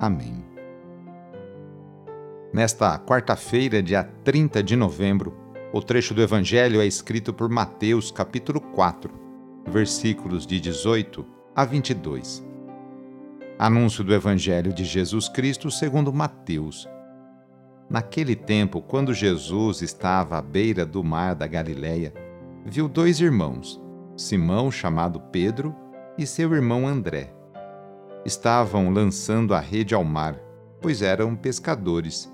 Amém. Nesta quarta-feira, dia 30 de novembro, o trecho do Evangelho é escrito por Mateus, capítulo 4, versículos de 18 a 22. Anúncio do Evangelho de Jesus Cristo segundo Mateus. Naquele tempo, quando Jesus estava à beira do mar da Galileia, viu dois irmãos, Simão, chamado Pedro, e seu irmão André estavam lançando a rede ao mar, pois eram pescadores.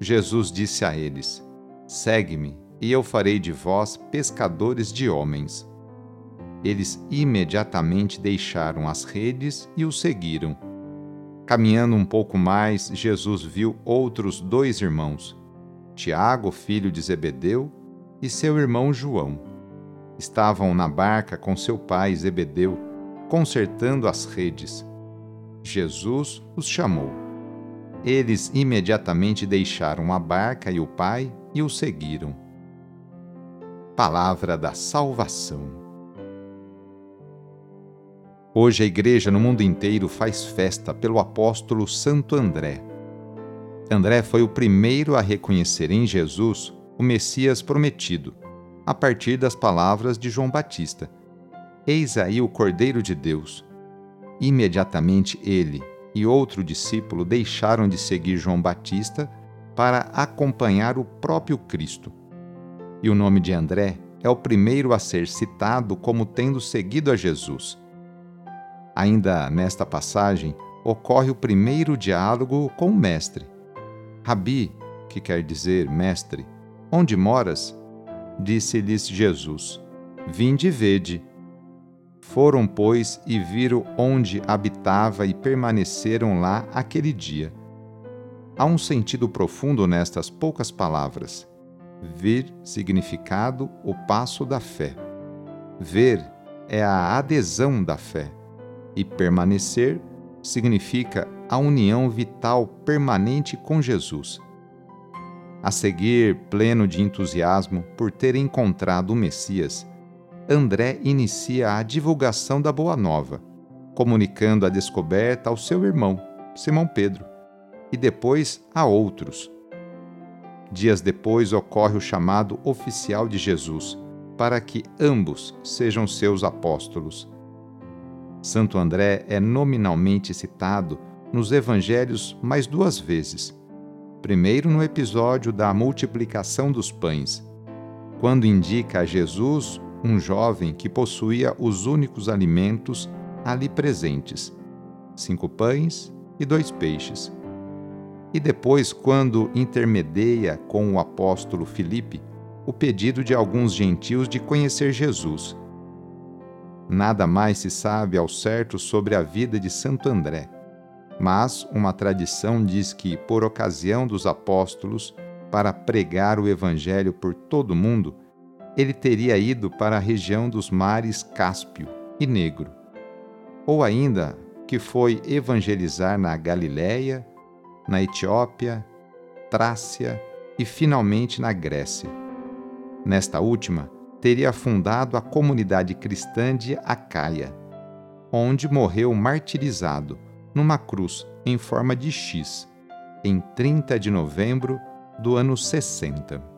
Jesus disse a eles: Segue-me, e eu farei de vós pescadores de homens. Eles imediatamente deixaram as redes e o seguiram. Caminhando um pouco mais, Jesus viu outros dois irmãos, Tiago, filho de Zebedeu, e seu irmão João. Estavam na barca com seu pai Zebedeu, consertando as redes. Jesus os chamou. Eles imediatamente deixaram a barca e o pai e o seguiram. Palavra da Salvação. Hoje a Igreja no mundo inteiro faz festa pelo apóstolo Santo André. André foi o primeiro a reconhecer em Jesus o Messias prometido, a partir das palavras de João Batista: Eis aí o Cordeiro de Deus Imediatamente ele e outro discípulo deixaram de seguir João Batista para acompanhar o próprio Cristo. E o nome de André é o primeiro a ser citado como tendo seguido a Jesus. Ainda nesta passagem, ocorre o primeiro diálogo com o Mestre. Rabi, que quer dizer mestre, onde moras? Disse-lhes Jesus: Vinde e vede. Foram, pois, e viram onde habitava e permaneceram lá aquele dia. Há um sentido profundo nestas poucas palavras. Ver significado o passo da fé. Ver é a adesão da fé. E permanecer significa a união vital permanente com Jesus. A seguir, pleno de entusiasmo por ter encontrado o Messias, André inicia a divulgação da Boa Nova, comunicando a descoberta ao seu irmão, Simão Pedro, e depois a outros. Dias depois ocorre o chamado oficial de Jesus, para que ambos sejam seus apóstolos. Santo André é nominalmente citado nos evangelhos mais duas vezes. Primeiro, no episódio da multiplicação dos pães, quando indica a Jesus um jovem que possuía os únicos alimentos ali presentes: cinco pães e dois peixes. E depois, quando intermedia com o apóstolo Filipe o pedido de alguns gentios de conhecer Jesus. Nada mais se sabe ao certo sobre a vida de Santo André, mas uma tradição diz que, por ocasião dos apóstolos, para pregar o Evangelho por todo o mundo, ele teria ido para a região dos mares Cáspio e Negro, ou ainda que foi evangelizar na Galiléia, na Etiópia, Trácia e finalmente na Grécia. Nesta última, teria fundado a comunidade cristã de Acaia, onde morreu martirizado numa cruz em forma de X, em 30 de novembro do ano 60.